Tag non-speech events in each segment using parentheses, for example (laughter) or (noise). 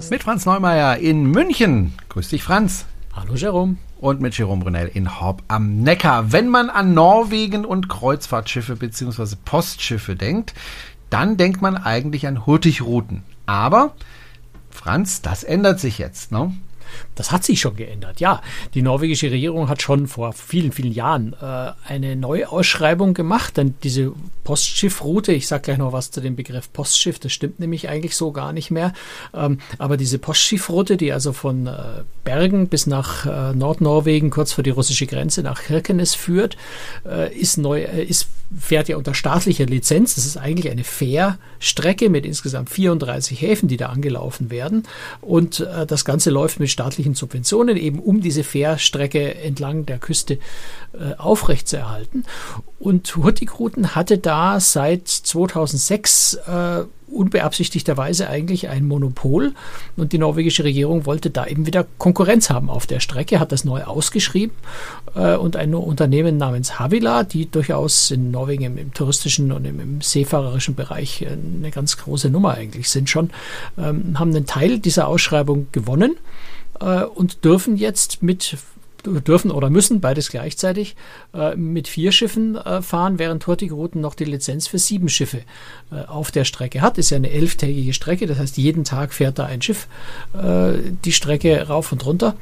Kreuzfahrt-Podcast. Mit Franz Neumeier in München. Grüß dich, Franz. Hallo, Jerome. Und mit Jerome Brunel in Horb am Neckar. Wenn man an Norwegen und Kreuzfahrtschiffe bzw. Postschiffe denkt, dann denkt man eigentlich an Hurtigruten. Aber, Franz, das ändert sich jetzt, ne? Das hat sich schon geändert. Ja, die norwegische Regierung hat schon vor vielen, vielen Jahren äh, eine Neuausschreibung gemacht, denn diese Postschiffroute, ich sage gleich noch was zu dem Begriff Postschiff, das stimmt nämlich eigentlich so gar nicht mehr, ähm, aber diese Postschiffroute, die also von äh, Bergen bis nach äh, Nordnorwegen, kurz vor die russische Grenze, nach Kirkenes führt, äh, ist neu, äh, ist fährt ja unter staatlicher Lizenz. Das ist eigentlich eine Fährstrecke mit insgesamt 34 Häfen, die da angelaufen werden. Und äh, das Ganze läuft mit staatlichen Subventionen, eben um diese Fährstrecke entlang der Küste äh, aufrechtzuerhalten. Und Hurtigruten hatte da seit 2006 äh, unbeabsichtigterweise eigentlich ein Monopol. Und die norwegische Regierung wollte da eben wieder Konkurrenz haben auf der Strecke, hat das neu ausgeschrieben äh, und ein Unternehmen namens Havila, die durchaus in Norwegen im, im touristischen und im, im, seefahrerischen Bereich äh, eine ganz große Nummer eigentlich sind schon, ähm, haben einen Teil dieser Ausschreibung gewonnen äh, und dürfen jetzt mit dürfen oder müssen beides gleichzeitig äh, mit vier Schiffen äh, fahren, während Hurtigruten noch die Lizenz für sieben Schiffe äh, auf der Strecke hat. Ist ja eine elftägige Strecke, das heißt, jeden Tag fährt da ein Schiff die Strecke rauf und runter.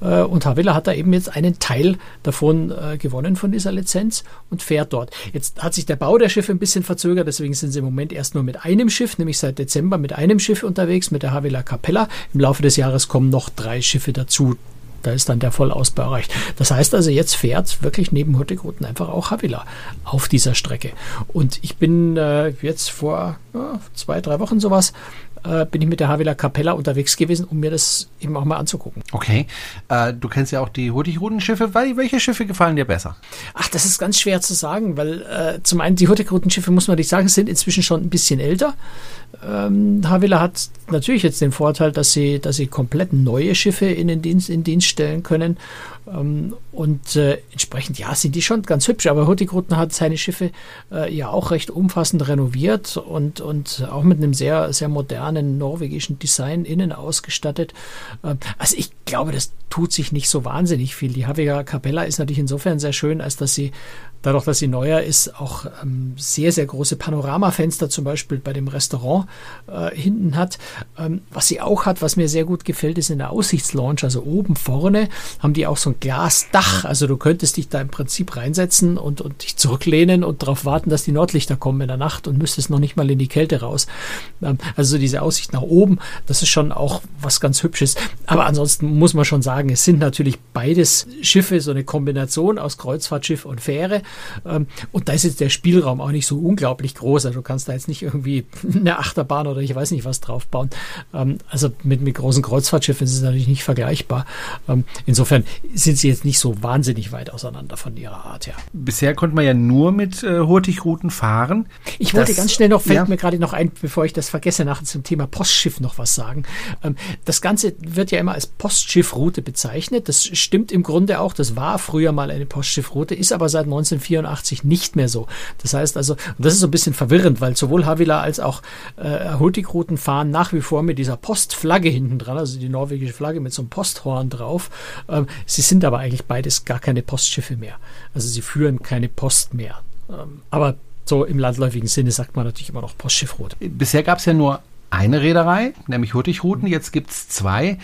Und Havila hat da eben jetzt einen Teil davon gewonnen von dieser Lizenz und fährt dort. Jetzt hat sich der Bau der Schiffe ein bisschen verzögert, deswegen sind sie im Moment erst nur mit einem Schiff, nämlich seit Dezember mit einem Schiff unterwegs, mit der Havila Capella. Im Laufe des Jahres kommen noch drei Schiffe dazu, da ist dann der Vollausbau erreicht. Das heißt also, jetzt fährt wirklich neben Hurtigruten einfach auch Havila auf dieser Strecke. Und ich bin äh, jetzt vor ja, zwei, drei Wochen sowas äh, bin ich mit der Havila Capella unterwegs gewesen, um mir das eben auch mal anzugucken. Okay. Äh, du kennst ja auch die Hurtigruten-Schiffe. Welche Schiffe gefallen dir besser? Ach, das ist ganz schwer zu sagen, weil äh, zum einen die Hurtigruten-Schiffe, muss man nicht sagen, sind inzwischen schon ein bisschen älter. Ähm, Havila hat natürlich jetzt den Vorteil, dass sie, dass sie komplett neue Schiffe in den Dienst, in Dienst stellen können und äh, entsprechend, ja, sind die schon ganz hübsch, aber Hurtigruten hat seine Schiffe äh, ja auch recht umfassend renoviert und, und auch mit einem sehr, sehr modernen norwegischen Design innen ausgestattet. Äh, also ich glaube, das tut sich nicht so wahnsinnig viel. Die Havia Capella ist natürlich insofern sehr schön, als dass sie dadurch, dass sie neuer ist, auch ähm, sehr, sehr große Panoramafenster zum Beispiel bei dem Restaurant äh, hinten hat. Ähm, was sie auch hat, was mir sehr gut gefällt, ist in der Aussichtslaunch, also oben vorne haben die auch so ein Glasdach. Also du könntest dich da im Prinzip reinsetzen und, und dich zurücklehnen und darauf warten, dass die Nordlichter kommen in der Nacht und müsstest noch nicht mal in die Kälte raus. Ähm, also diese Aussicht nach oben, das ist schon auch was ganz Hübsches. Aber ansonsten muss man schon sagen, es sind natürlich beides Schiffe, so eine Kombination aus Kreuzfahrtschiff und Fähre. Ähm, und da ist jetzt der Spielraum auch nicht so unglaublich groß. Also du kannst da jetzt nicht irgendwie (laughs) eine Achterbahn oder ich weiß nicht was drauf bauen. Ähm, also mit, mit großen Kreuzfahrtschiffen ist es natürlich nicht vergleichbar. Ähm, insofern sind sie jetzt nicht so wahnsinnig weit auseinander von ihrer Art her. Bisher konnte man ja nur mit äh, Hurtigruten fahren. Ich wollte das, ganz schnell noch, fällt ja. mir gerade noch ein, bevor ich das vergesse, nachher zum Thema Postschiff noch was sagen. das Ganze wird ja immer als Postschiffroute bezeichnet. Das stimmt im Grunde auch. Das war früher mal eine Postschiffroute, ist aber seit 19 1984 nicht mehr so. Das heißt also, und das ist so ein bisschen verwirrend, weil sowohl Havila als auch äh, Hurtigruten fahren nach wie vor mit dieser Postflagge hinten dran, also die norwegische Flagge mit so einem Posthorn drauf. Ähm, sie sind aber eigentlich beides gar keine Postschiffe mehr. Also sie führen keine Post mehr. Ähm, aber so im landläufigen Sinne sagt man natürlich immer noch Postschiffroute. Bisher gab es ja nur eine Reederei, nämlich Hurtigruten. Jetzt gibt es zwei.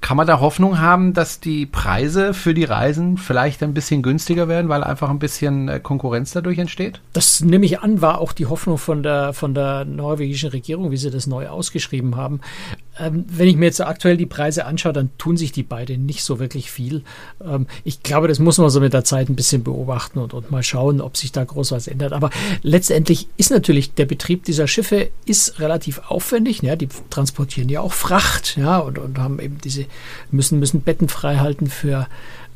Kann man da Hoffnung haben, dass die Preise für die Reisen vielleicht ein bisschen günstiger werden, weil einfach ein bisschen äh, Konkurrenz dadurch entsteht? Das nehme ich an, war auch die Hoffnung von der, von der norwegischen Regierung, wie sie das neu ausgeschrieben haben. Ähm, wenn ich mir jetzt aktuell die Preise anschaue, dann tun sich die beiden nicht so wirklich viel. Ähm, ich glaube, das muss man so mit der Zeit ein bisschen beobachten und, und mal schauen, ob sich da groß was ändert. Aber letztendlich ist natürlich der Betrieb dieser Schiffe ist relativ aufwendig. Ja, die transportieren ja auch Fracht, ja, und, und haben eben diese müssen, müssen Betten frei halten für,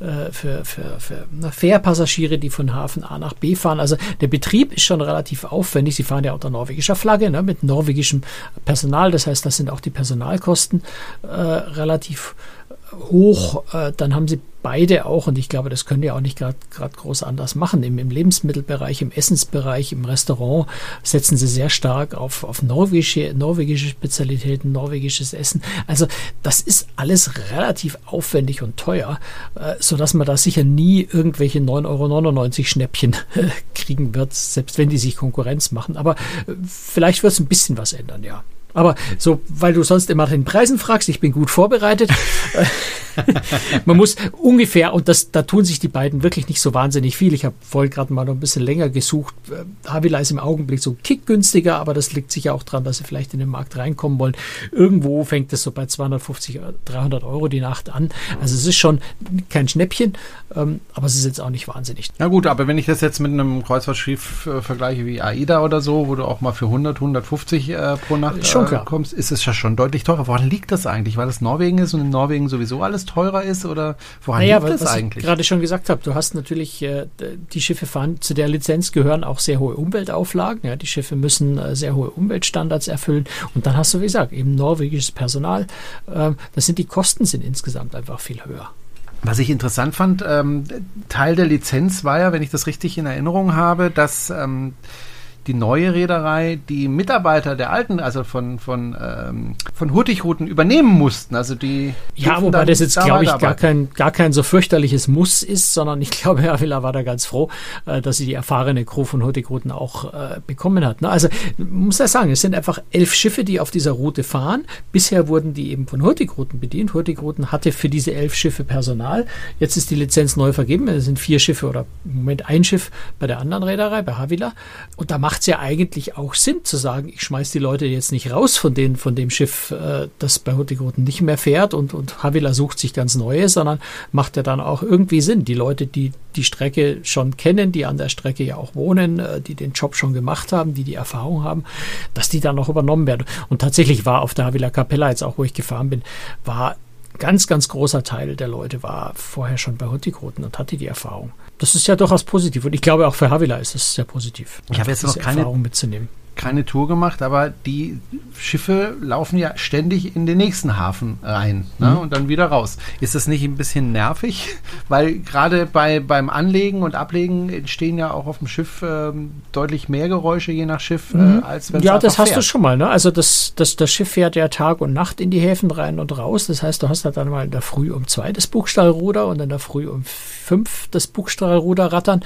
äh, für, für, für Fährpassagiere, die von Hafen A nach B fahren. Also der Betrieb ist schon relativ aufwendig. Sie fahren ja unter norwegischer Flagge, ne, mit norwegischem Personal. Das heißt, das sind auch die Personalkosten äh, relativ hoch, äh, dann haben sie beide auch, und ich glaube, das können die auch nicht gerade groß anders machen, Im, im, Lebensmittelbereich, im Essensbereich, im Restaurant setzen sie sehr stark auf, auf norwegische, norwegische Spezialitäten, norwegisches Essen. Also das ist alles relativ aufwendig und teuer, äh, sodass man da sicher nie irgendwelche 9,99 Euro Schnäppchen äh, (laughs) kriegen wird, selbst wenn die sich Konkurrenz machen. Aber äh, vielleicht wird es ein bisschen was ändern, ja. Aber so, weil du sonst immer nach den Preisen fragst, ich bin gut vorbereitet. (laughs) Man muss ungefähr, und das, da tun sich die beiden wirklich nicht so wahnsinnig viel. Ich habe vorhin gerade mal noch ein bisschen länger gesucht. Äh, Havila ist im Augenblick so kick günstiger, aber das liegt sicher auch daran, dass sie vielleicht in den Markt reinkommen wollen. Irgendwo fängt es so bei 250, 300 Euro die Nacht an. Also es ist schon kein Schnäppchen, ähm, aber es ist jetzt auch nicht wahnsinnig. Na gut, aber wenn ich das jetzt mit einem Kreuzfahrtschiff äh, vergleiche wie AIDA oder so, wo du auch mal für 100, 150 äh, pro Nacht schon äh, kommst, ist es ja schon deutlich teurer. Woran liegt das eigentlich? Weil das Norwegen ist und in Norwegen sowieso alles teurer ist oder woran naja, liegt das was eigentlich? Ich gerade schon gesagt habe, du hast natürlich, äh, die Schiffe fahren, zu der Lizenz gehören auch sehr hohe Umweltauflagen. Ja, die Schiffe müssen äh, sehr hohe Umweltstandards erfüllen und dann hast du, wie gesagt, eben norwegisches Personal. Äh, das sind die Kosten sind insgesamt einfach viel höher. Was ich interessant fand, ähm, Teil der Lizenz war ja, wenn ich das richtig in Erinnerung habe, dass ähm, die neue Reederei die Mitarbeiter der alten, also von, von, ähm, von Hurtigruten übernehmen mussten. Also die ja, wobei das jetzt, glaube ich, gar kein, gar kein so fürchterliches Muss ist, sondern ich glaube, Herr Villa war da ganz froh, äh, dass sie die erfahrene Crew von Hurtigruten auch äh, bekommen hat. Ne? Also muss ja sagen, es sind einfach elf Schiffe, die auf dieser Route fahren. Bisher wurden die eben von Hurtigruten bedient. Hurtigruten hatte für diese elf Schiffe Personal. Jetzt ist die Lizenz neu vergeben. Es sind vier Schiffe oder im Moment ein Schiff bei der anderen Reederei, bei Havila. Und da macht macht es ja eigentlich auch Sinn zu sagen, ich schmeiß die Leute jetzt nicht raus von, den, von dem Schiff, äh, das bei Hurtigruten nicht mehr fährt und, und Havila sucht sich ganz Neue, sondern macht ja dann auch irgendwie Sinn. Die Leute, die die Strecke schon kennen, die an der Strecke ja auch wohnen, äh, die den Job schon gemacht haben, die die Erfahrung haben, dass die dann noch übernommen werden. Und tatsächlich war auf der Havila Capella, jetzt auch wo ich gefahren bin, war ganz, ganz großer Teil der Leute war vorher schon bei Hurtigruten und hatte die Erfahrung das ist ja durchaus positiv. Und ich glaube, auch für Havila ist das sehr positiv. Ich habe jetzt noch keine Erfahrung mitzunehmen keine Tour gemacht, aber die Schiffe laufen ja ständig in den nächsten Hafen rein ne? mhm. und dann wieder raus. Ist das nicht ein bisschen nervig? (laughs) Weil gerade bei, beim Anlegen und Ablegen entstehen ja auch auf dem Schiff ähm, deutlich mehr Geräusche je nach Schiff, äh, mhm. äh, als wenn Ja, das hast fährt. du schon mal. Ne? Also das, das, das Schiff fährt ja Tag und Nacht in die Häfen rein und raus. Das heißt, du hast halt dann mal in der Früh um zwei das Bugstahlruder und in der Früh um fünf das Bugstahlruder rattern.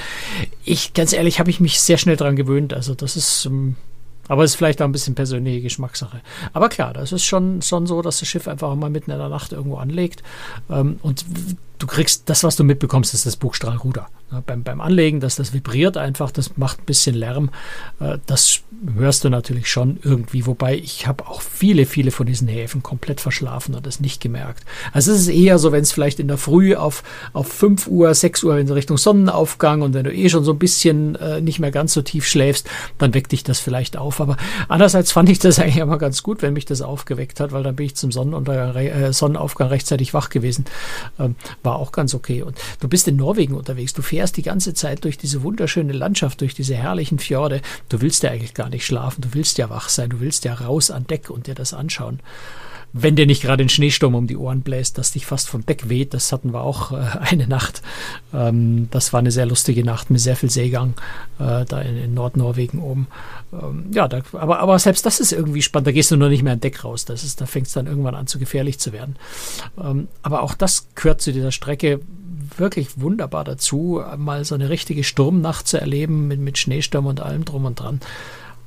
Ich, ganz ehrlich, habe ich mich sehr schnell dran gewöhnt. Also das ist... Aber es ist vielleicht auch ein bisschen persönliche Geschmackssache. Aber klar, das ist schon, schon so, dass das Schiff einfach mal mitten in der Nacht irgendwo anlegt. Ähm, und du kriegst das, was du mitbekommst, ist das Bugstrahlruder. Ja, beim, beim Anlegen, dass das vibriert einfach, das macht ein bisschen Lärm. Äh, das hörst du natürlich schon irgendwie, wobei ich habe auch viele, viele von diesen Häfen komplett verschlafen und das nicht gemerkt. Also es ist eher so, wenn es vielleicht in der Früh auf, auf 5 Uhr, 6 Uhr in Richtung Sonnenaufgang und wenn du eh schon so ein bisschen äh, nicht mehr ganz so tief schläfst, dann weckt dich das vielleicht auf. Aber andererseits fand ich das eigentlich immer ganz gut, wenn mich das aufgeweckt hat, weil dann bin ich zum Sonnenuntergang, äh, Sonnenaufgang rechtzeitig wach gewesen. Ähm, war auch ganz okay. Und du bist in Norwegen unterwegs, du fährst die ganze Zeit durch diese wunderschöne Landschaft, durch diese herrlichen Fjorde. Du willst ja eigentlich gar nicht schlafen, du willst ja wach sein, du willst ja raus an Deck und dir das anschauen wenn dir nicht gerade ein Schneesturm um die Ohren bläst, dass dich fast vom Deck weht. Das hatten wir auch äh, eine Nacht. Ähm, das war eine sehr lustige Nacht mit sehr viel Seegang äh, da in, in, Nordnorwegen oben. Ähm, ja, da, aber, aber selbst das ist irgendwie spannend. Da gehst du nur nicht mehr an Deck raus. Das ist, da fängt es dann irgendwann an zu gefährlich zu werden. Ähm, aber auch das gehört zu dieser Strecke wirklich wunderbar dazu, mal so eine richtige Sturmnacht zu erleben mit, mit Schneesturm und allem drum und dran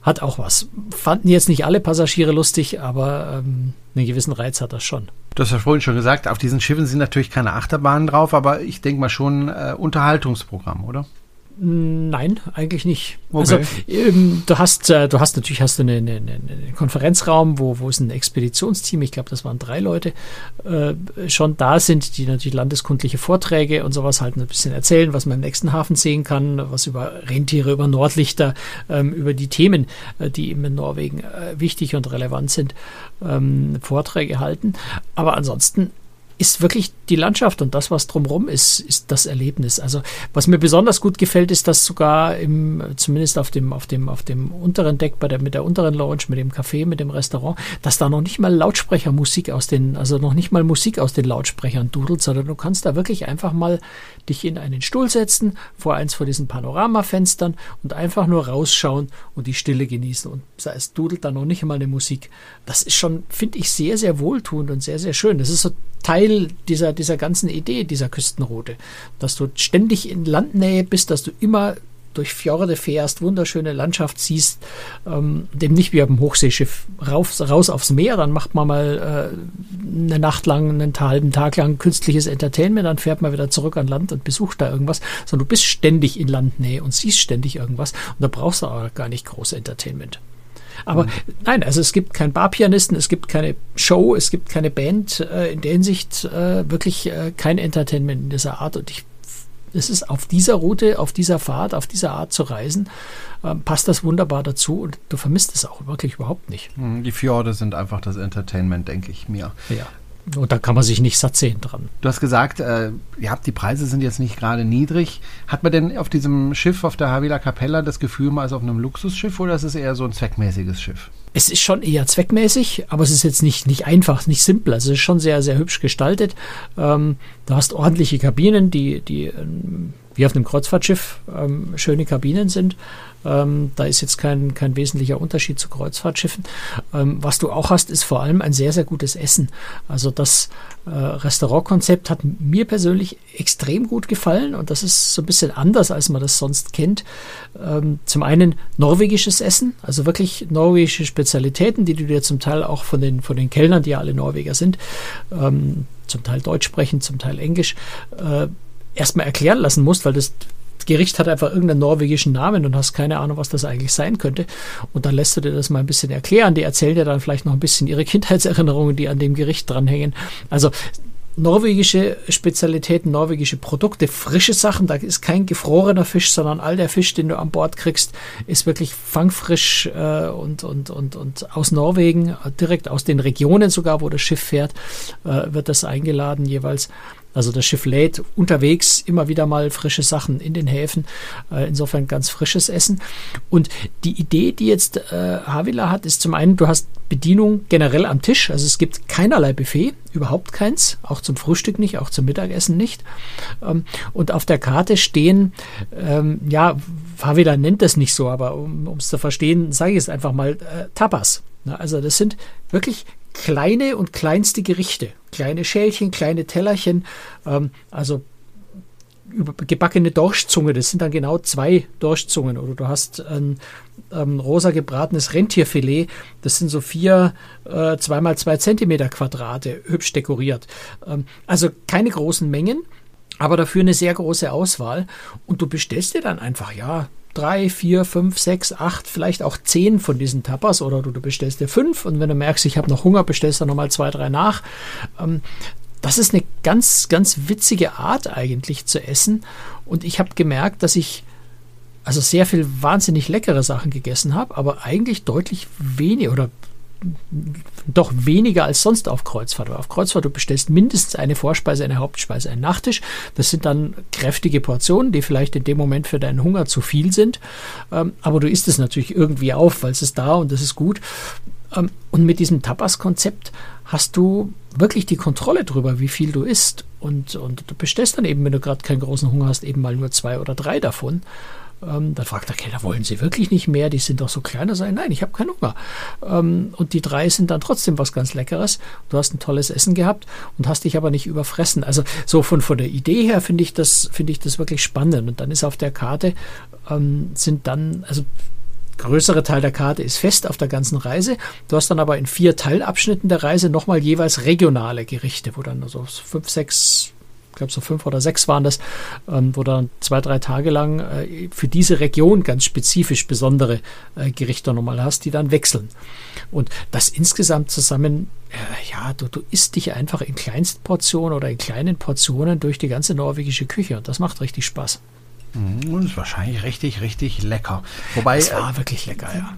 hat auch was. Fanden jetzt nicht alle Passagiere lustig, aber ähm, einen gewissen Reiz hat das schon. Du hast ja vorhin schon gesagt, auf diesen Schiffen sind natürlich keine Achterbahnen drauf, aber ich denke mal schon äh, Unterhaltungsprogramm, oder? Nein, eigentlich nicht. Okay. Also ähm, du hast, äh, du hast natürlich hast du einen eine, eine Konferenzraum, wo, wo es ein Expeditionsteam, ich glaube, das waren drei Leute, äh, schon da sind, die natürlich landeskundliche Vorträge und sowas halt ein bisschen erzählen, was man im nächsten Hafen sehen kann, was über Rentiere, über Nordlichter, ähm, über die Themen, äh, die eben in Norwegen äh, wichtig und relevant sind, ähm, Vorträge halten. Aber ansonsten ist wirklich die Landschaft und das, was drumherum ist, ist das Erlebnis. Also was mir besonders gut gefällt, ist, dass sogar im, zumindest auf dem, auf dem, auf dem unteren Deck, bei der, mit der unteren Lounge, mit dem Café, mit dem Restaurant, dass da noch nicht mal Lautsprechermusik aus den, also noch nicht mal Musik aus den Lautsprechern dudelt, sondern du kannst da wirklich einfach mal dich in einen Stuhl setzen, vor eins vor diesen Panoramafenstern und einfach nur rausschauen und die Stille genießen. Und es dudelt da noch nicht mal eine Musik. Das ist schon, finde ich, sehr, sehr wohltuend und sehr, sehr schön. Das ist so Teil dieser, dieser ganzen Idee dieser Küstenroute, dass du ständig in Landnähe bist, dass du immer durch Fjorde fährst, wunderschöne Landschaft siehst, ähm, dem nicht wie auf dem Hochseeschiff rauf, raus aufs Meer, dann macht man mal äh, eine Nacht lang, einen halben Tag lang künstliches Entertainment, dann fährt man wieder zurück an Land und besucht da irgendwas, sondern du bist ständig in Landnähe und siehst ständig irgendwas und da brauchst du aber gar nicht große Entertainment. Aber mhm. nein, also es gibt keinen Barpianisten, es gibt keine Show, es gibt keine Band, äh, in der Hinsicht äh, wirklich äh, kein Entertainment in dieser Art. Und ich, es ist auf dieser Route, auf dieser Fahrt, auf dieser Art zu reisen, ähm, passt das wunderbar dazu und du vermisst es auch wirklich überhaupt nicht. Mhm, die Fjorde sind einfach das Entertainment, denke ich mir. Ja. Und da kann man sich nicht satt sehen dran. Du hast gesagt, äh, ja, die Preise sind jetzt nicht gerade niedrig. Hat man denn auf diesem Schiff, auf der Havila Capella, das Gefühl, man ist auf einem Luxusschiff oder ist es eher so ein zweckmäßiges Schiff? Es ist schon eher zweckmäßig, aber es ist jetzt nicht, nicht einfach, nicht simpel. Also es ist schon sehr, sehr hübsch gestaltet. Ähm, du hast ordentliche Kabinen, die, die ähm, wie auf einem Kreuzfahrtschiff ähm, schöne Kabinen sind. Ähm, da ist jetzt kein, kein wesentlicher Unterschied zu Kreuzfahrtschiffen. Ähm, was du auch hast, ist vor allem ein sehr, sehr gutes Essen. Also das äh, Restaurantkonzept hat mir persönlich extrem gut gefallen und das ist so ein bisschen anders, als man das sonst kennt. Ähm, zum einen norwegisches Essen, also wirklich norwegische Spezialitäten, die du dir zum Teil auch von den, von den Kellnern, die ja alle Norweger sind, ähm, zum Teil Deutsch sprechen, zum Teil Englisch, äh, erstmal erklären lassen musst, weil das Gericht hat einfach irgendeinen norwegischen Namen und hast keine Ahnung, was das eigentlich sein könnte. Und dann lässt du dir das mal ein bisschen erklären. Die erzählen dir dann vielleicht noch ein bisschen ihre (laughs) Kindheitserinnerungen, die an dem Gericht dranhängen. Also norwegische Spezialitäten, norwegische Produkte, frische Sachen. Da ist kein gefrorener Fisch, sondern all der Fisch, den du an Bord kriegst, ist wirklich fangfrisch äh, und, und, und, und aus Norwegen, direkt aus den Regionen sogar, wo das Schiff fährt, äh, wird das eingeladen jeweils. Also das Schiff lädt unterwegs immer wieder mal frische Sachen in den Häfen. Äh, insofern ganz frisches Essen. Und die Idee, die jetzt äh, Havila hat, ist zum einen, du hast Bedienung generell am Tisch. Also es gibt keinerlei Buffet, überhaupt keins. Auch zum Frühstück nicht, auch zum Mittagessen nicht. Ähm, und auf der Karte stehen, ähm, ja, Havila nennt das nicht so, aber um es zu verstehen, sage ich es einfach mal, äh, Tapas. Na, also das sind wirklich kleine und kleinste Gerichte. Kleine Schälchen, kleine Tellerchen, ähm, also gebackene Dorschzunge, das sind dann genau zwei Dorschzungen. Oder du hast ein ähm, rosa gebratenes Rentierfilet, das sind so vier, äh, zweimal zwei Zentimeter Quadrate, hübsch dekoriert. Ähm, also keine großen Mengen, aber dafür eine sehr große Auswahl. Und du bestellst dir dann einfach, ja, drei, vier, fünf, sechs, acht, vielleicht auch zehn von diesen Tapas oder du, du bestellst dir fünf und wenn du merkst, ich habe noch Hunger, bestellst du nochmal zwei, drei nach. Ähm, das ist eine ganz, ganz witzige Art eigentlich zu essen und ich habe gemerkt, dass ich also sehr viel wahnsinnig leckere Sachen gegessen habe, aber eigentlich deutlich weniger oder doch weniger als sonst auf Kreuzfahrt. Auf Kreuzfahrt, du bestellst mindestens eine Vorspeise, eine Hauptspeise, einen Nachtisch. Das sind dann kräftige Portionen, die vielleicht in dem Moment für deinen Hunger zu viel sind. Ähm, aber du isst es natürlich irgendwie auf, weil es ist da und das ist gut. Ähm, und mit diesem Tapas-Konzept hast du wirklich die Kontrolle darüber, wie viel du isst. Und, und du bestellst dann eben, wenn du gerade keinen großen Hunger hast, eben mal nur zwei oder drei davon. Ähm, dann fragt der Kellner, wollen Sie wirklich nicht mehr? Die sind doch so klein. Da sage nein, ich habe keinen Hunger. Ähm, und die drei sind dann trotzdem was ganz Leckeres. Du hast ein tolles Essen gehabt und hast dich aber nicht überfressen. Also so von, von der Idee her finde ich das, finde ich das wirklich spannend. Und dann ist auf der Karte, ähm, sind dann, also größere Teil der Karte ist fest auf der ganzen Reise. Du hast dann aber in vier Teilabschnitten der Reise nochmal jeweils regionale Gerichte, wo dann so fünf, sechs ich glaube so fünf oder sechs waren das, ähm, wo dann zwei, drei Tage lang äh, für diese Region ganz spezifisch besondere äh, Gerichte nochmal hast, die dann wechseln. Und das insgesamt zusammen, äh, ja, du, du isst dich einfach in Kleinstportionen oder in kleinen Portionen durch die ganze norwegische Küche und das macht richtig Spaß. Mhm, und ist wahrscheinlich richtig, richtig lecker. Wobei, es war wirklich lecker, ja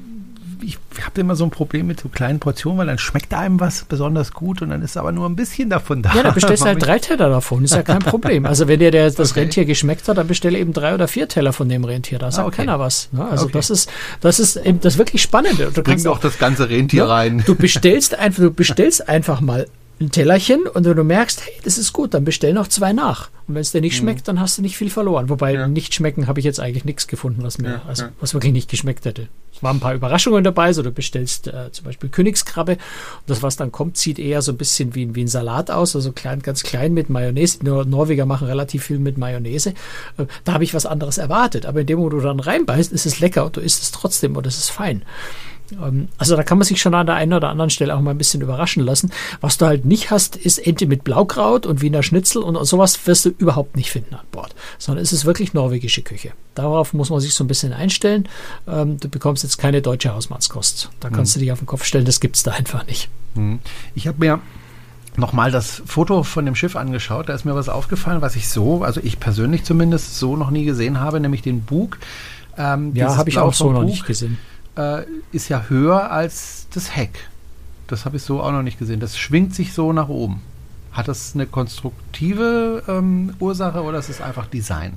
ich habe immer so ein Problem mit so kleinen Portionen, weil dann schmeckt einem was besonders gut und dann ist aber nur ein bisschen davon da. Ja, dann bestellst du (laughs) halt drei Teller davon, ist ja kein (laughs) Problem. Also wenn dir der, das okay. Rentier geschmeckt hat, dann bestelle eben drei oder vier Teller von dem Rentier. Da sagt ah, okay. keiner was. Ne? Also okay. das ist, das ist eben das wirklich Spannende. Du Bring doch das ganze Rentier ne? rein. Du bestellst einfach, du bestellst einfach mal ein Tellerchen und wenn du merkst, hey, das ist gut, dann bestell noch zwei nach. Und wenn es dir nicht mhm. schmeckt, dann hast du nicht viel verloren. Wobei ja. nicht schmecken habe ich jetzt eigentlich nichts gefunden, was mir, ja, also, ja. was wirklich nicht geschmeckt hätte. Es waren ein paar Überraschungen dabei, so du bestellst äh, zum Beispiel Königskrabbe und das, was dann kommt, sieht eher so ein bisschen wie, wie ein Salat aus, also klein, ganz klein mit Mayonnaise. Die Norweger machen relativ viel mit Mayonnaise. Äh, da habe ich was anderes erwartet, aber in dem, wo du dann reinbeißt, ist es lecker und du isst es trotzdem und es ist fein. Ähm, also da kann man sich schon an der einen oder anderen Stelle auch mal ein bisschen überraschen lassen. Was du halt nicht hast, ist Ente mit Blaukraut und Wiener Schnitzel und sowas wirst du überhaupt nicht finden an Bord. Sondern es ist wirklich norwegische Küche. Darauf muss man sich so ein bisschen einstellen. Ähm, du bekommst jetzt keine deutsche Hausmannskost. Da kannst hm. du dich auf den Kopf stellen, das gibt es da einfach nicht. Hm. Ich habe mir nochmal das Foto von dem Schiff angeschaut. Da ist mir was aufgefallen, was ich so, also ich persönlich zumindest so noch nie gesehen habe, nämlich den Bug. Ähm, ja, habe ich auch so noch nicht gesehen äh, ist ja höher als das Heck. Das habe ich so auch noch nicht gesehen. Das schwingt sich so nach oben. Hat das eine konstruktive ähm, Ursache oder ist es einfach Design?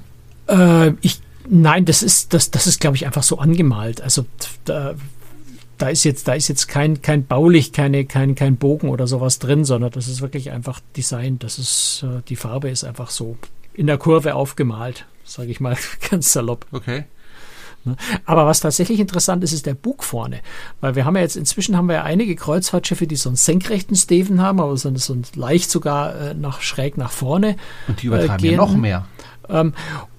Äh, ich, nein, das ist, das, das ist, glaube ich, einfach so angemalt. Also da, da ist jetzt, da ist jetzt kein, kein baulich, keine, kein, kein Bogen oder sowas drin, sondern das ist wirklich einfach Design. Das ist, äh, die Farbe ist einfach so in der Kurve aufgemalt, sage ich mal (laughs) ganz salopp. Okay. Ne? Aber was tatsächlich interessant ist, ist der Bug vorne. Weil wir haben ja jetzt, inzwischen haben wir ja einige Kreuzfahrtschiffe, die so einen senkrechten Steven haben, aber so, so leicht sogar äh, nach, schräg nach vorne. Und die übertreiben äh, ja noch mehr. Ähm,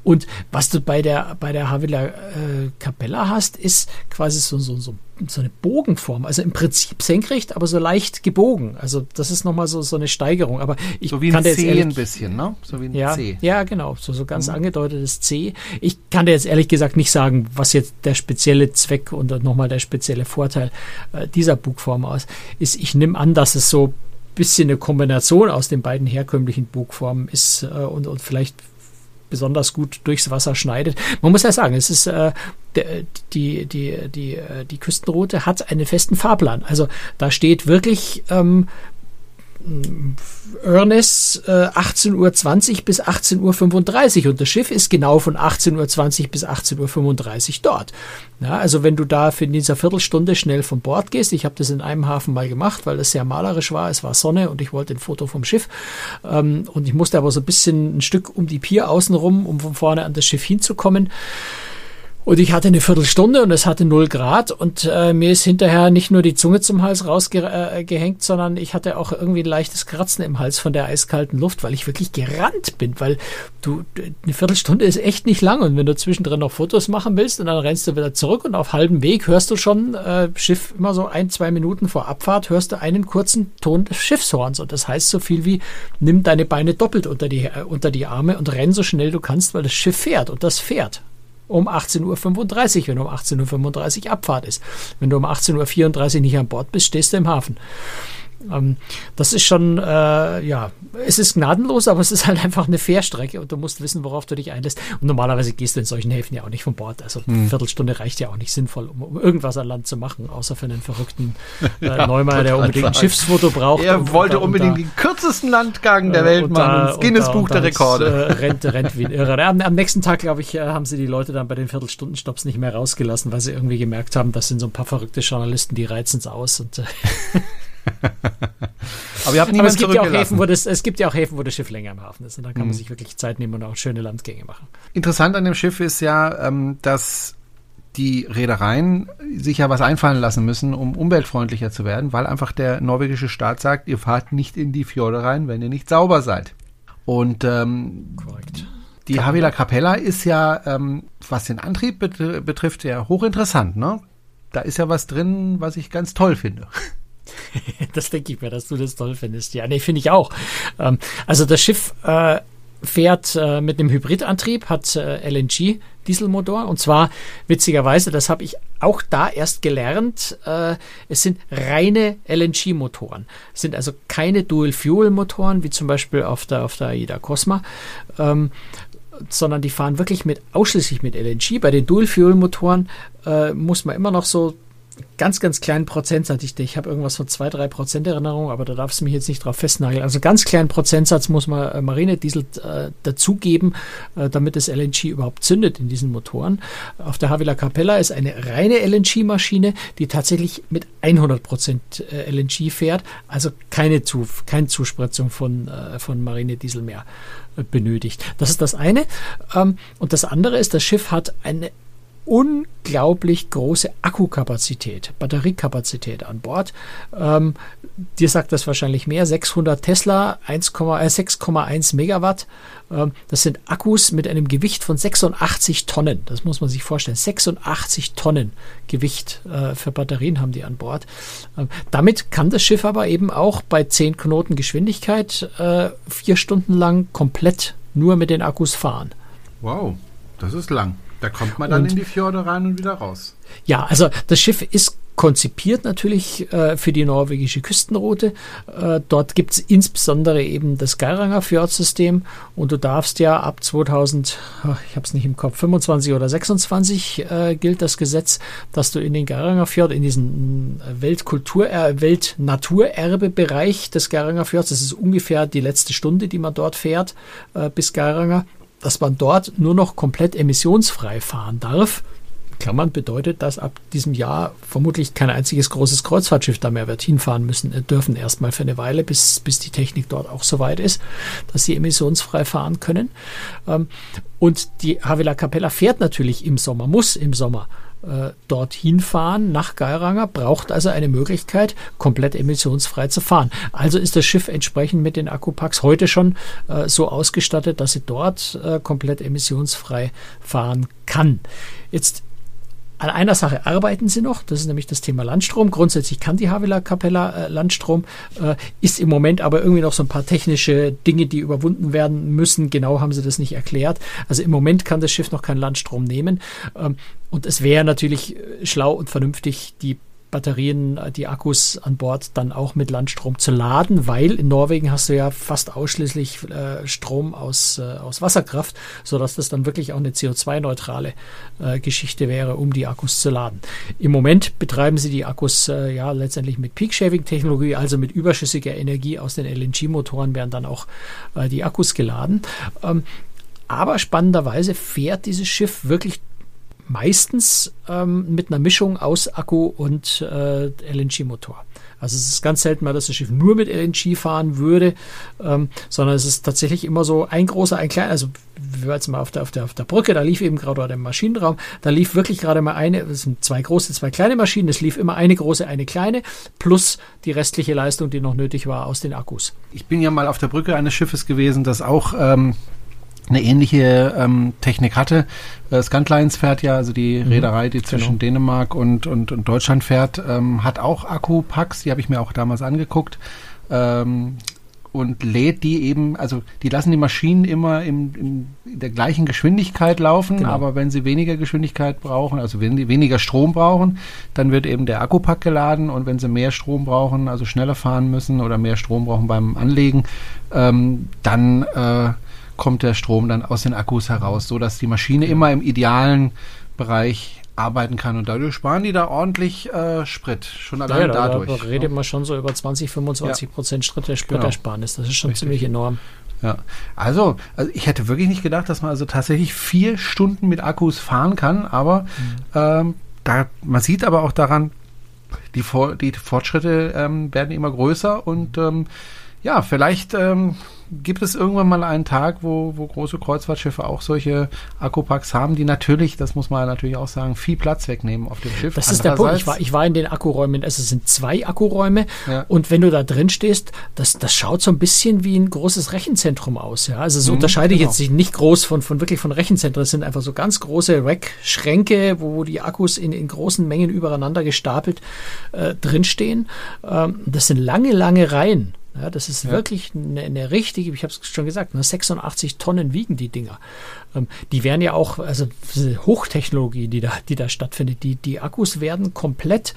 und was du bei der, bei der Havila äh, Capella hast, ist quasi so, so, so, so eine Bogenform. Also im Prinzip senkrecht, aber so leicht gebogen. Also das ist nochmal so, so eine Steigerung. Aber ich so wie ein C ehrlich, ein bisschen, ne? So wie ein ja, C. Ja, genau. So, so ganz mhm. angedeutetes C. Ich kann dir jetzt ehrlich gesagt nicht sagen, was jetzt der spezielle Zweck und nochmal der spezielle Vorteil äh, dieser Bugform aus ist. Ich nehme an, dass es so bisschen eine Kombination aus den beiden herkömmlichen Bugformen ist äh, und, und vielleicht besonders gut durchs Wasser schneidet. Man muss ja sagen, es ist äh, die, die, die, äh, die Küstenroute hat einen festen Fahrplan. Also da steht wirklich ähm, Ernest äh, 18.20 Uhr bis 18.35 Uhr und das Schiff ist genau von 18.20 Uhr bis 18.35 Uhr dort. Ja, also wenn du da für dieser Viertelstunde schnell von Bord gehst, ich habe das in einem Hafen mal gemacht, weil das sehr malerisch war, es war Sonne und ich wollte ein Foto vom Schiff ähm, und ich musste aber so ein bisschen ein Stück um die Pier außenrum, um von vorne an das Schiff hinzukommen. Und ich hatte eine Viertelstunde und es hatte null Grad und äh, mir ist hinterher nicht nur die Zunge zum Hals rausgehängt, äh, sondern ich hatte auch irgendwie ein leichtes Kratzen im Hals von der eiskalten Luft, weil ich wirklich gerannt bin, weil du, eine Viertelstunde ist echt nicht lang und wenn du zwischendrin noch Fotos machen willst und dann rennst du wieder zurück und auf halbem Weg hörst du schon äh, Schiff immer so ein, zwei Minuten vor Abfahrt hörst du einen kurzen Ton des Schiffshorns und das heißt so viel wie nimm deine Beine doppelt unter die, äh, unter die Arme und renn so schnell du kannst, weil das Schiff fährt und das fährt um 18.35 Uhr, wenn um 18.35 Uhr Abfahrt ist. Wenn du um 18.34 Uhr nicht an Bord bist, stehst du im Hafen. Ähm, das ist schon, äh, ja, es ist gnadenlos, aber es ist halt einfach eine Fährstrecke und du musst wissen, worauf du dich einlässt. Und normalerweise gehst du in solchen Häfen ja auch nicht von Bord. Also eine hm. Viertelstunde reicht ja auch nicht sinnvoll, um irgendwas an Land zu machen, außer für einen verrückten (laughs) äh, ja, Neumeier, der unbedingt ein Schiffsfoto braucht. Er und, wollte und, unbedingt und, den kürzesten Landgang der äh, Welt machen, ins Guinness Buch der Rekorde. Äh, rennt, rennt wie ein Irrer. Am, am nächsten Tag, glaube ich, äh, haben sie die Leute dann bei den Viertelstundenstopps nicht mehr rausgelassen, weil sie irgendwie gemerkt haben, das sind so ein paar verrückte Journalisten, die reizen es aus und äh, (laughs) Aber ihr habt niemanden es gibt, ja auch Häfen, wo das, es gibt ja auch Häfen, wo das Schiff länger im Hafen ist. Und dann kann mhm. man sich wirklich Zeit nehmen und auch schöne Landgänge machen. Interessant an dem Schiff ist ja, ähm, dass die Reedereien sich ja was einfallen lassen müssen, um umweltfreundlicher zu werden, weil einfach der norwegische Staat sagt, ihr fahrt nicht in die Fjorde rein, wenn ihr nicht sauber seid. Und ähm, Korrekt. die Havila Capella ist ja, ähm, was den Antrieb bet betrifft, ja hochinteressant. Ne? Da ist ja was drin, was ich ganz toll finde. (laughs) das denke ich mir, dass du das toll findest. Ja, nee, finde ich auch. Ähm, also das Schiff äh, fährt äh, mit einem Hybridantrieb, hat äh, LNG. Dieselmotor und zwar witzigerweise, das habe ich auch da erst gelernt, äh, es sind reine LNG-Motoren. Es sind also keine Dual-Fuel-Motoren, wie zum Beispiel auf der, auf der AIDA Cosma, ähm, sondern die fahren wirklich mit ausschließlich mit LNG. Bei den Dual-Fuel-Motoren äh, muss man immer noch so ganz, ganz kleinen Prozentsatz. Ich, ich habe irgendwas von zwei, drei Prozent Erinnerung, aber da darfst du mich jetzt nicht drauf festnageln. Also ganz kleinen Prozentsatz muss man äh, Marinediesel äh, dazugeben, äh, damit das LNG überhaupt zündet in diesen Motoren. Auf der Havila Capella ist eine reine LNG-Maschine, die tatsächlich mit 100 Prozent äh, LNG fährt, also keine, Zu keine Zuspritzung von, äh, von Marinediesel mehr äh, benötigt. Das ist das eine. Ähm, und das andere ist, das Schiff hat eine unglaublich große Akkukapazität, Batteriekapazität an Bord. Ähm, dir sagt das wahrscheinlich mehr. 600 Tesla, 6,1 äh, Megawatt. Ähm, das sind Akkus mit einem Gewicht von 86 Tonnen. Das muss man sich vorstellen. 86 Tonnen Gewicht äh, für Batterien haben die an Bord. Ähm, damit kann das Schiff aber eben auch bei 10 Knoten Geschwindigkeit äh, vier Stunden lang komplett nur mit den Akkus fahren. Wow, das ist lang. Da kommt man dann und, in die Fjorde rein und wieder raus. Ja, also das Schiff ist konzipiert natürlich äh, für die norwegische Küstenroute. Äh, dort gibt es insbesondere eben das Geiranger Fjordsystem und du darfst ja ab 2000, ich habe es nicht im Kopf, 25 oder 26 äh, gilt das Gesetz, dass du in den Geiranger Fjord, in diesen äh, Weltkultur, äh, Weltnaturerbebereich des Geiranger Fjords, das ist ungefähr die letzte Stunde, die man dort fährt äh, bis Geiranger, dass man dort nur noch komplett emissionsfrei fahren darf. Klammern bedeutet, dass ab diesem Jahr vermutlich kein einziges großes Kreuzfahrtschiff da mehr wird hinfahren müssen, äh, dürfen erstmal für eine Weile, bis, bis die Technik dort auch so weit ist, dass sie emissionsfrei fahren können. Ähm, und die Havila Capella fährt natürlich im Sommer, muss im Sommer äh, dorthin fahren, nach Geiranger, braucht also eine Möglichkeit, komplett emissionsfrei zu fahren. Also ist das Schiff entsprechend mit den Akkupacks heute schon äh, so ausgestattet, dass sie dort äh, komplett emissionsfrei fahren kann. Jetzt an einer Sache arbeiten sie noch, das ist nämlich das Thema Landstrom. Grundsätzlich kann die Havila Capella äh, Landstrom, äh, ist im Moment aber irgendwie noch so ein paar technische Dinge, die überwunden werden müssen. Genau haben sie das nicht erklärt. Also im Moment kann das Schiff noch keinen Landstrom nehmen. Ähm, und es wäre natürlich äh, schlau und vernünftig, die Batterien, äh, die Akkus an Bord dann auch mit Landstrom zu laden, weil in Norwegen hast du ja fast ausschließlich äh, Strom aus, äh, aus Wasserkraft, sodass das dann wirklich auch eine CO2-neutrale äh, Geschichte wäre, um die Akkus zu laden. Im Moment betreiben sie die Akkus äh, ja letztendlich mit Peak-Shaving-Technologie, also mit überschüssiger Energie aus den LNG-Motoren werden dann auch die Akkus geladen. Ähm, aber spannenderweise fährt dieses Schiff wirklich meistens ähm, mit einer Mischung aus Akku und äh, LNG-Motor. Also es ist ganz selten mal, dass das Schiff nur mit LNG fahren würde, ähm, sondern es ist tatsächlich immer so ein großer, ein kleiner, also wir waren jetzt mal auf der, auf der, auf der Brücke, da lief eben gerade oder im Maschinenraum, da lief wirklich gerade mal eine, das sind zwei große, zwei kleine Maschinen, es lief immer eine große, eine kleine, plus die restliche Leistung, die noch nötig war aus den Akkus. Ich bin ja mal auf der Brücke eines Schiffes gewesen, das auch ähm, eine ähnliche ähm, Technik hatte. Äh, Scantlines fährt ja, also die mhm, Reederei, die zwischen genau. Dänemark und, und, und Deutschland fährt, ähm, hat auch Akkupacks, die habe ich mir auch damals angeguckt. Ähm, und lädt die eben, also die lassen die Maschinen immer im, im, in der gleichen Geschwindigkeit laufen, genau. aber wenn sie weniger Geschwindigkeit brauchen, also wenn die weniger Strom brauchen, dann wird eben der Akkupack geladen und wenn sie mehr Strom brauchen, also schneller fahren müssen oder mehr Strom brauchen beim Anlegen, ähm, dann äh, kommt der Strom dann aus den Akkus heraus, so dass die Maschine immer im idealen Bereich arbeiten kann und dadurch sparen die da ordentlich äh, Sprit, schon allein ja, dadurch. Da redet man schon so über 20, 25 ja. Prozent Spritersparnis, genau. das ist schon Richtig. ziemlich enorm. Ja, also, also ich hätte wirklich nicht gedacht, dass man also tatsächlich vier Stunden mit Akkus fahren kann, aber mhm. ähm, da, man sieht aber auch daran, die, Vor die Fortschritte ähm, werden immer größer und ähm, ja, vielleicht ähm, gibt es irgendwann mal einen Tag, wo, wo große Kreuzfahrtschiffe auch solche Akkupacks haben, die natürlich, das muss man natürlich auch sagen, viel Platz wegnehmen auf dem Schiff. Das ist der Punkt. Ich war, ich war in den Akkuräumen, es sind zwei Akkuräume ja. und wenn du da drin stehst, das, das schaut so ein bisschen wie ein großes Rechenzentrum aus. Ja? Also so mhm, unterscheide ich genau. jetzt nicht groß von, von wirklich von Rechenzentren. Es sind einfach so ganz große Rack-Schränke, wo die Akkus in, in großen Mengen übereinander gestapelt äh, drinstehen. Ähm, das sind lange, lange Reihen. Ja, das ist ja. wirklich eine, eine, richtige, ich habe es schon gesagt, 86 ne, Tonnen wiegen die Dinger. Ähm, die werden ja auch, also Hochtechnologie, die da, die da stattfindet. Die, die Akkus werden komplett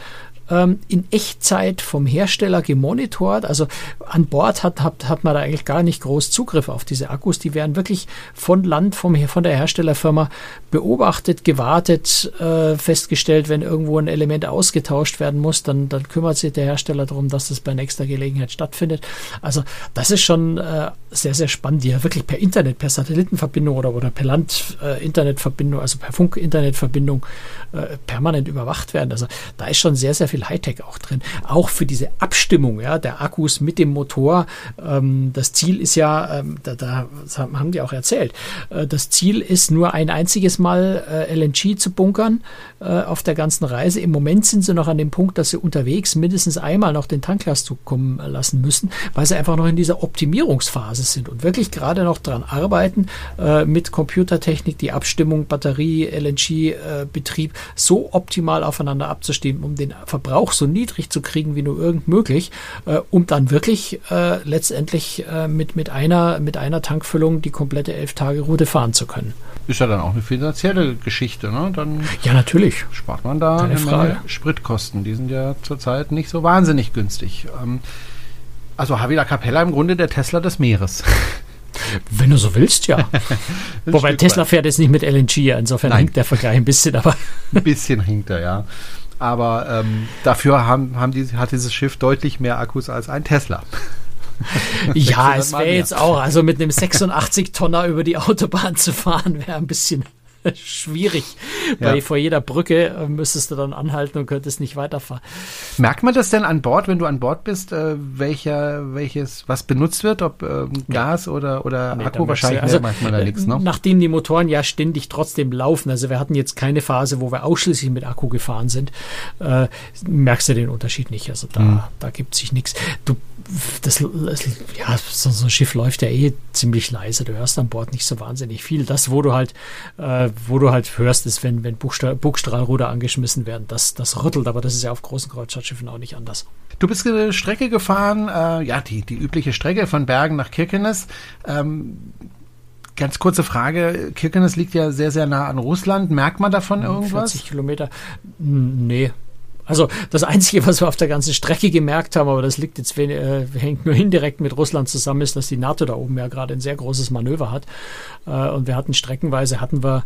ähm, in Echtzeit vom Hersteller gemonitort. Also an Bord hat, hat, hat man da eigentlich gar nicht groß Zugriff auf diese Akkus. Die werden wirklich von Land, vom, von der Herstellerfirma beobachtet, gewartet, äh, festgestellt, wenn irgendwo ein Element ausgetauscht werden muss, dann, dann kümmert sich der Hersteller darum, dass das bei nächster Gelegenheit stattfindet. Also das ist schon äh, sehr, sehr spannend, die ja wirklich per Internet, per Satellitenverbindung oder, oder per Land-Internetverbindung, äh, also per Funk-Internetverbindung äh, permanent überwacht werden. Also da ist schon sehr, sehr viel Hightech auch drin. Auch für diese Abstimmung ja, der Akkus mit dem Motor. Ähm, das Ziel ist ja, ähm, da, da haben die auch erzählt, äh, das Ziel ist nur ein einziges Mal äh, LNG zu bunkern äh, auf der ganzen Reise. Im Moment sind sie noch an dem Punkt, dass sie unterwegs mindestens einmal noch den Tanklast zukommen lassen müssen, weil sie einfach noch in dieser Optimierungsphase sind und wirklich gerade noch daran arbeiten, äh, mit Computertechnik die Abstimmung, Batterie, LNG-Betrieb so optimal aufeinander abzustimmen, um den Verbrauch so niedrig zu kriegen wie nur irgend möglich, äh, um dann wirklich äh, letztendlich äh, mit, mit, einer, mit einer Tankfüllung die komplette Elf-Tage-Route fahren zu können. Ist ja dann auch eine finanzielle Geschichte, ne? Dann ja, natürlich. Spart man da Keine Frage. Spritkosten. Die sind ja zurzeit nicht so wahnsinnig günstig. Ähm, also Havila Capella im Grunde der Tesla des Meeres. (laughs) Wenn du so willst, ja. (laughs) Wobei Tesla fährt jetzt nicht mit LNG, insofern Nein. hinkt der Vergleich ein bisschen, aber. ein bisschen hinkt er, ja. Aber ähm, dafür haben, haben die, hat dieses Schiff deutlich mehr Akkus als ein Tesla. (laughs) ja, es wäre jetzt auch, also mit einem 86-Tonner über die Autobahn zu fahren, wäre ein bisschen (laughs) schwierig. Ja. Weil vor jeder Brücke äh, müsstest du dann anhalten und könntest nicht weiterfahren. Merkt man das denn an Bord, wenn du an Bord bist, äh, welcher, welches, was benutzt wird, ob ähm, Gas nee. oder, oder nee, Akku? Wahrscheinlich also, merkt man da nichts, ne? Nachdem die Motoren ja ständig trotzdem laufen, also wir hatten jetzt keine Phase, wo wir ausschließlich mit Akku gefahren sind, äh, merkst du den Unterschied nicht. Also da, mhm. da gibt sich nichts. Du das, ja, so, so, ein Schiff läuft ja eh ziemlich leise. Du hörst an Bord nicht so wahnsinnig viel. Das, wo du halt, äh, wo du halt hörst, ist, wenn, wenn Bugstrahlruder angeschmissen werden. Das, das rüttelt, aber das ist ja auf großen Kreuzfahrtschiffen auch nicht anders. Du bist eine Strecke gefahren, äh, ja, die, die übliche Strecke von Bergen nach Kirkenes. Ähm, Ganz kurze Frage. Kirkenes liegt ja sehr, sehr nah an Russland. Merkt man davon irgendwas? 40 Kilometer? Nee, also das Einzige, was wir auf der ganzen Strecke gemerkt haben, aber das liegt jetzt äh, hängt nur indirekt mit Russland zusammen, ist, dass die NATO da oben ja gerade ein sehr großes Manöver hat. Äh, und wir hatten streckenweise hatten wir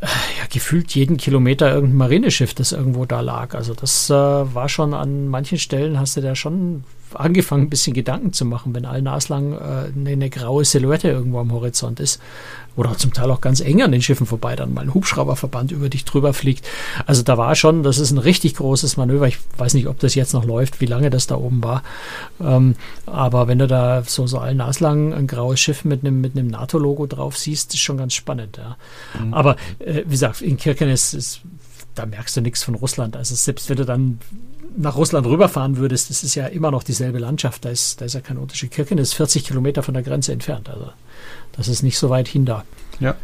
äh, ja, gefühlt jeden Kilometer irgendein Marineschiff, das irgendwo da lag. Also das äh, war schon an manchen Stellen, hast du da schon angefangen, ein bisschen Gedanken zu machen, wenn allnaslang äh, eine, eine graue Silhouette irgendwo am Horizont ist. Oder zum Teil auch ganz eng an den Schiffen vorbei, dann mal ein Hubschrauberverband über dich drüber fliegt. Also da war schon, das ist ein richtig großes Manöver. Ich weiß nicht, ob das jetzt noch läuft, wie lange das da oben war. Ähm, aber wenn du da so, so allnaslang ein graues Schiff mit einem, mit einem NATO-Logo drauf siehst, ist schon ganz spannend. Ja. Mhm. Aber äh, wie gesagt, in Kirkenes ist da merkst du nichts von Russland. Also selbst wenn du dann nach Russland rüberfahren würdest, das ist ja immer noch dieselbe Landschaft. Da ist, da ist ja kein Unterschied. Kirken ist 40 Kilometer von der Grenze entfernt. Also das ist nicht so weit hin da. Ja.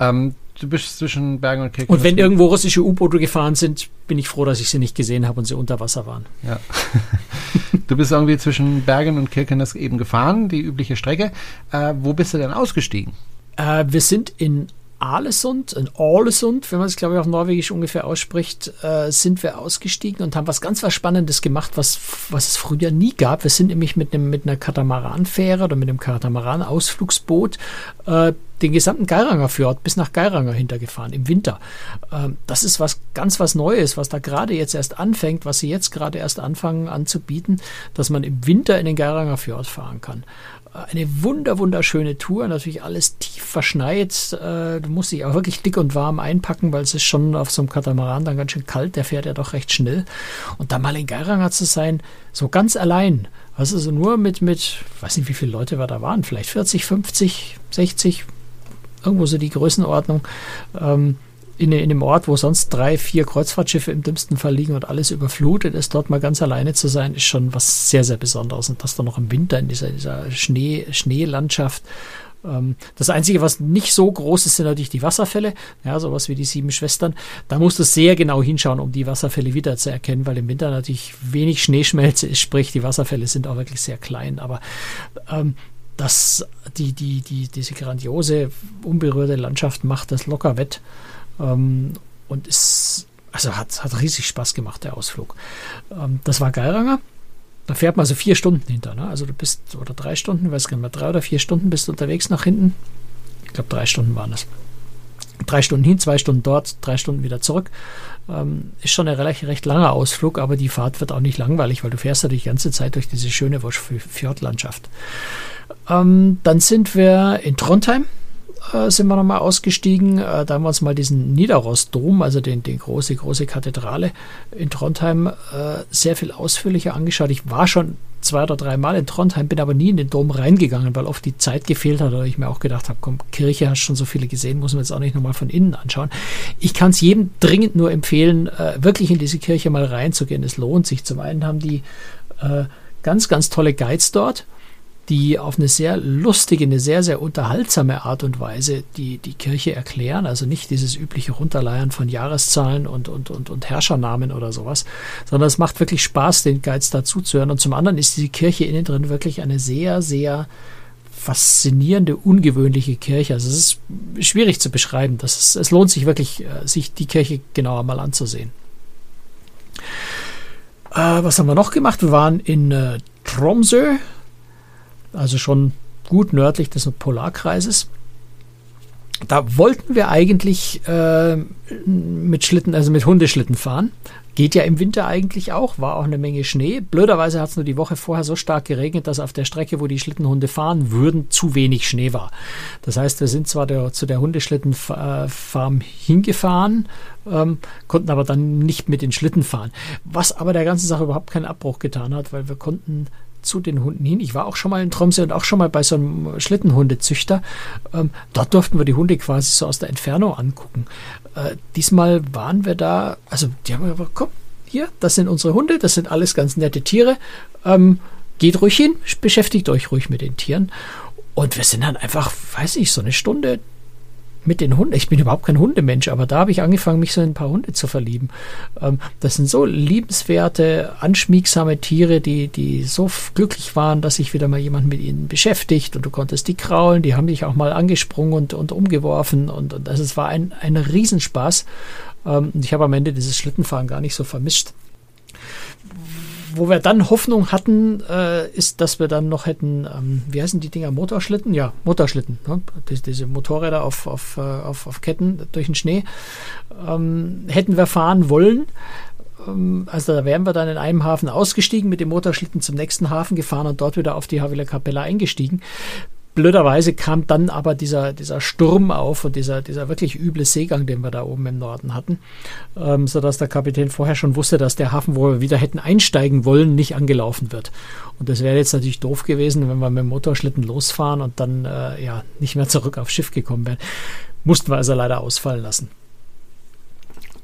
Ähm, du bist zwischen Bergen und Kirken. Und wenn irgendwo russische U-Boote gefahren sind, bin ich froh, dass ich sie nicht gesehen habe und sie unter Wasser waren. Ja. (laughs) du bist irgendwie zwischen Bergen und Kirkenes eben gefahren, die übliche Strecke. Äh, wo bist du denn ausgestiegen? Äh, wir sind in Alesund, in Ålesund, wenn man es glaube ich auf Norwegisch ungefähr ausspricht, äh, sind wir ausgestiegen und haben was ganz was Spannendes gemacht, was, was es früher nie gab. Wir sind nämlich mit, einem, mit einer Katamaranfähre oder mit einem Katamaran-Ausflugsboot äh, den gesamten Geiranger Fjord bis nach Geiranger hintergefahren im Winter. Ähm, das ist was ganz was Neues, was da gerade jetzt erst anfängt, was sie jetzt gerade erst anfangen anzubieten, dass man im Winter in den Geiranger Fjord fahren kann eine wunder, wunderschöne Tour. Natürlich alles tief verschneit. Äh, du musst dich auch wirklich dick und warm einpacken, weil es ist schon auf so einem Katamaran dann ganz schön kalt. Der fährt ja doch recht schnell. Und da mal in Geiranger zu sein, so ganz allein. Also so nur mit, mit, weiß nicht, wie viele Leute wir da waren. Vielleicht 40, 50, 60. Irgendwo so die Größenordnung. Ähm, in, in einem Ort, wo sonst drei, vier Kreuzfahrtschiffe im dümmsten Fall liegen und alles überflutet ist, dort mal ganz alleine zu sein, ist schon was sehr, sehr Besonderes. Und das dann noch im Winter in dieser, dieser Schnee, Schneelandschaft. Ähm, das Einzige, was nicht so groß ist, sind natürlich die Wasserfälle, ja, sowas wie die sieben Schwestern. Da musst du sehr genau hinschauen, um die Wasserfälle wieder zu erkennen, weil im Winter natürlich wenig Schneeschmelze ist, sprich, die Wasserfälle sind auch wirklich sehr klein. Aber ähm, das, die, die, die, diese grandiose, unberührte Landschaft macht das locker wett. Ähm, und ist also hat, hat riesig Spaß gemacht, der Ausflug. Ähm, das war Geiranger. Da fährt man also vier Stunden hinter. Ne? Also du bist, oder drei Stunden, weiß gar nicht mehr, drei oder vier Stunden bist du unterwegs nach hinten. Ich glaube, drei Stunden waren es. Drei Stunden hin, zwei Stunden dort, drei Stunden wieder zurück. Ähm, ist schon ein recht, recht langer Ausflug, aber die Fahrt wird auch nicht langweilig, weil du fährst ja die ganze Zeit durch diese schöne Fjordlandschaft. Ähm, dann sind wir in Trondheim äh, sind wir nochmal ausgestiegen. Äh, da haben wir uns mal diesen Niederrostdom, also den, den große, große Kathedrale in Trondheim, äh, sehr viel ausführlicher angeschaut. Ich war schon zwei oder drei Mal in Trondheim, bin aber nie in den Dom reingegangen, weil oft die Zeit gefehlt hat oder ich mir auch gedacht habe, komm, Kirche hast schon so viele gesehen, muss man jetzt auch nicht nochmal von innen anschauen. Ich kann es jedem dringend nur empfehlen, äh, wirklich in diese Kirche mal reinzugehen. Es lohnt sich. Zum einen haben die äh, ganz, ganz tolle Guides dort die auf eine sehr lustige, eine sehr, sehr unterhaltsame Art und Weise die, die Kirche erklären. Also nicht dieses übliche Runterleiern von Jahreszahlen und, und, und, und Herrschernamen oder sowas, sondern es macht wirklich Spaß, den Guides dazuzuhören. Und zum anderen ist die Kirche innen drin wirklich eine sehr, sehr faszinierende, ungewöhnliche Kirche. Also es ist schwierig zu beschreiben. Das ist, es lohnt sich wirklich, äh, sich die Kirche genauer mal anzusehen. Äh, was haben wir noch gemacht? Wir waren in äh, Tromsø also schon gut nördlich des Polarkreises. Da wollten wir eigentlich äh, mit Schlitten, also mit Hundeschlitten fahren. Geht ja im Winter eigentlich auch, war auch eine Menge Schnee. Blöderweise hat es nur die Woche vorher so stark geregnet, dass auf der Strecke, wo die Schlittenhunde fahren würden, zu wenig Schnee war. Das heißt, wir sind zwar der, zu der Hundeschlittenfarm hingefahren, ähm, konnten aber dann nicht mit den Schlitten fahren. Was aber der ganzen Sache überhaupt keinen Abbruch getan hat, weil wir konnten zu den Hunden hin. Ich war auch schon mal in Tromsø und auch schon mal bei so einem Schlittenhundezüchter. Ähm, dort durften wir die Hunde quasi so aus der Entfernung angucken. Äh, diesmal waren wir da, also die haben gesagt, komm, hier, das sind unsere Hunde, das sind alles ganz nette Tiere. Ähm, geht ruhig hin, beschäftigt euch ruhig mit den Tieren. Und wir sind dann einfach, weiß ich, so eine Stunde, mit den Hunden. Ich bin überhaupt kein Hundemensch, aber da habe ich angefangen, mich so in ein paar Hunde zu verlieben. Ähm, das sind so liebenswerte, anschmiegsame Tiere, die, die so glücklich waren, dass sich wieder mal jemand mit ihnen beschäftigt und du konntest die kraulen, die haben dich auch mal angesprungen und, und umgeworfen und, und das, es war ein, ein Riesenspaß. Ähm, und ich habe am Ende dieses Schlittenfahren gar nicht so vermisst wo wir dann Hoffnung hatten, äh, ist, dass wir dann noch hätten, ähm, wie heißen die Dinger, Motorschlitten? Ja, Motorschlitten. Ne? Die, diese Motorräder auf, auf, äh, auf, auf Ketten durch den Schnee. Ähm, hätten wir fahren wollen. Ähm, also da wären wir dann in einem Hafen ausgestiegen, mit dem Motorschlitten zum nächsten Hafen gefahren und dort wieder auf die Havila Capella eingestiegen. Blöderweise kam dann aber dieser, dieser Sturm auf und dieser, dieser wirklich üble Seegang, den wir da oben im Norden hatten, ähm, sodass der Kapitän vorher schon wusste, dass der Hafen, wo wir wieder hätten einsteigen wollen, nicht angelaufen wird. Und das wäre jetzt natürlich doof gewesen, wenn wir mit dem Motorschlitten losfahren und dann äh, ja nicht mehr zurück aufs Schiff gekommen wären. Mussten wir also leider ausfallen lassen.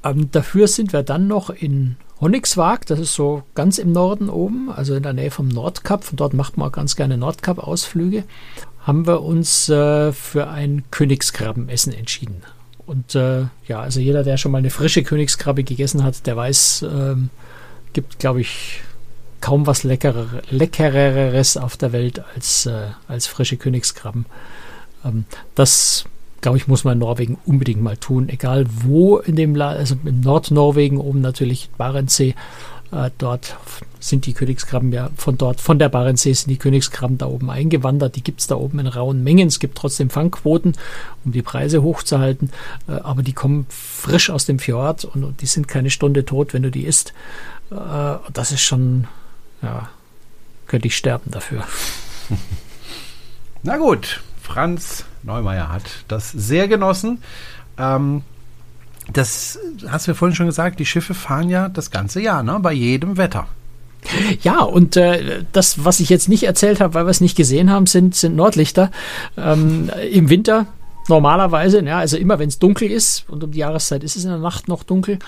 Ähm, dafür sind wir dann noch in Honnigswag, das ist so ganz im Norden oben, also in der Nähe vom Nordkap. Von dort macht man auch ganz gerne Nordkap-Ausflüge haben wir uns äh, für ein Königskrabbenessen entschieden. Und äh, ja, also jeder, der schon mal eine frische Königskrabbe gegessen hat, der weiß, ähm, gibt, glaube ich, kaum was Leckerer, Leckereres auf der Welt als, äh, als frische Königskrabben. Ähm, das, glaube ich, muss man in Norwegen unbedingt mal tun. Egal wo in dem Land, also im Nordnorwegen, oben natürlich Barentssee äh, dort sind die Königskrabben ja von dort, von der Barentssee sind die Königskrabben da oben eingewandert. Die gibt es da oben in rauen Mengen. Es gibt trotzdem Fangquoten, um die Preise hochzuhalten. Äh, aber die kommen frisch aus dem Fjord und, und, die sind keine Stunde tot, wenn du die isst. Äh, das ist schon, ja, könnte ich sterben dafür. (laughs) Na gut, Franz Neumeier hat das sehr genossen. Ähm, das hast du ja vorhin schon gesagt, die Schiffe fahren ja das ganze Jahr, ne? bei jedem Wetter. Ja, und äh, das, was ich jetzt nicht erzählt habe, weil wir es nicht gesehen haben, sind, sind Nordlichter. Ähm, Im Winter normalerweise, ja, also immer wenn es dunkel ist und um die Jahreszeit ist es in der Nacht noch dunkel,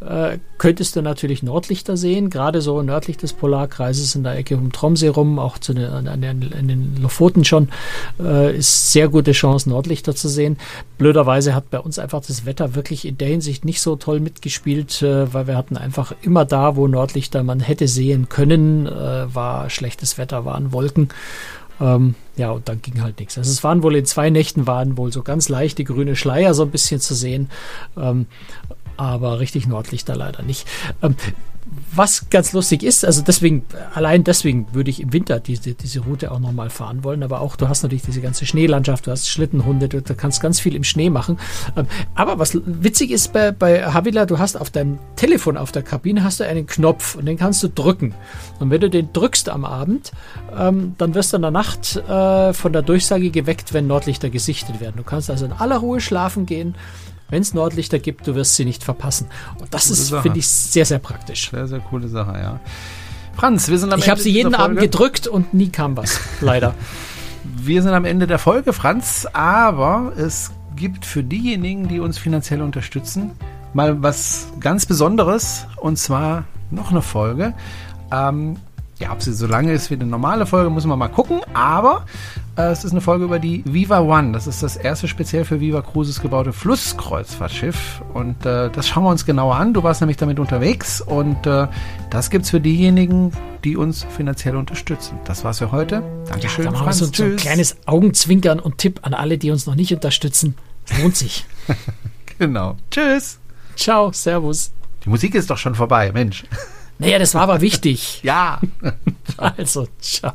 äh, könntest du natürlich Nordlichter sehen, gerade so nördlich des Polarkreises in der Ecke um Tromsee rum, auch zu den, an, den, an den Lofoten schon, äh, ist sehr gute Chance, Nordlichter zu sehen. Blöderweise hat bei uns einfach das Wetter wirklich in der Hinsicht nicht so toll mitgespielt, äh, weil wir hatten einfach immer da, wo Nordlichter man hätte sehen können, äh, war schlechtes Wetter, waren Wolken. Ähm, ja, und dann ging halt nichts. Also es waren wohl in zwei Nächten waren wohl so ganz leichte grüne Schleier so ein bisschen zu sehen. Ähm, aber richtig Nordlichter leider nicht. Ähm, was ganz lustig ist, also deswegen, allein deswegen würde ich im Winter diese, diese Route auch nochmal fahren wollen, aber auch du hast natürlich diese ganze Schneelandschaft, du hast Schlittenhunde, du, du kannst ganz viel im Schnee machen. Ähm, aber was witzig ist bei, bei Havila, du hast auf deinem Telefon, auf der Kabine hast du einen Knopf und den kannst du drücken. Und wenn du den drückst am Abend, ähm, dann wirst du in der Nacht äh, von der Durchsage geweckt, wenn Nordlichter gesichtet werden. Du kannst also in aller Ruhe schlafen gehen wenn es Nordlichter gibt, du wirst sie nicht verpassen. Und das coole ist, finde ich, sehr, sehr praktisch. Sehr, sehr coole Sache, ja. Franz, wir sind am ich Ende. Ich habe sie jeden Abend gedrückt und nie kam was, (laughs) leider. wir sind am Ende der Folge, Franz, aber es gibt für diejenigen, die uns finanziell unterstützen, mal was ganz Besonderes und zwar noch eine Folge. Ähm, ja, ob sie so lange ist wie eine normale Folge, muss man mal gucken. Aber es ist eine Folge über die Viva One. Das ist das erste speziell für Viva Cruises gebaute Flusskreuzfahrtschiff. Und äh, das schauen wir uns genauer an. Du warst nämlich damit unterwegs. Und äh, das es für diejenigen, die uns finanziell unterstützen. Das war's für heute. Dankeschön. Ja, da Franz. So, so ein kleines Augenzwinkern und Tipp an alle, die uns noch nicht unterstützen. Es lohnt sich. (laughs) genau. Tschüss. Ciao. Servus. Die Musik ist doch schon vorbei, Mensch. Naja, das war aber wichtig. (laughs) ja. (laughs) also, ciao.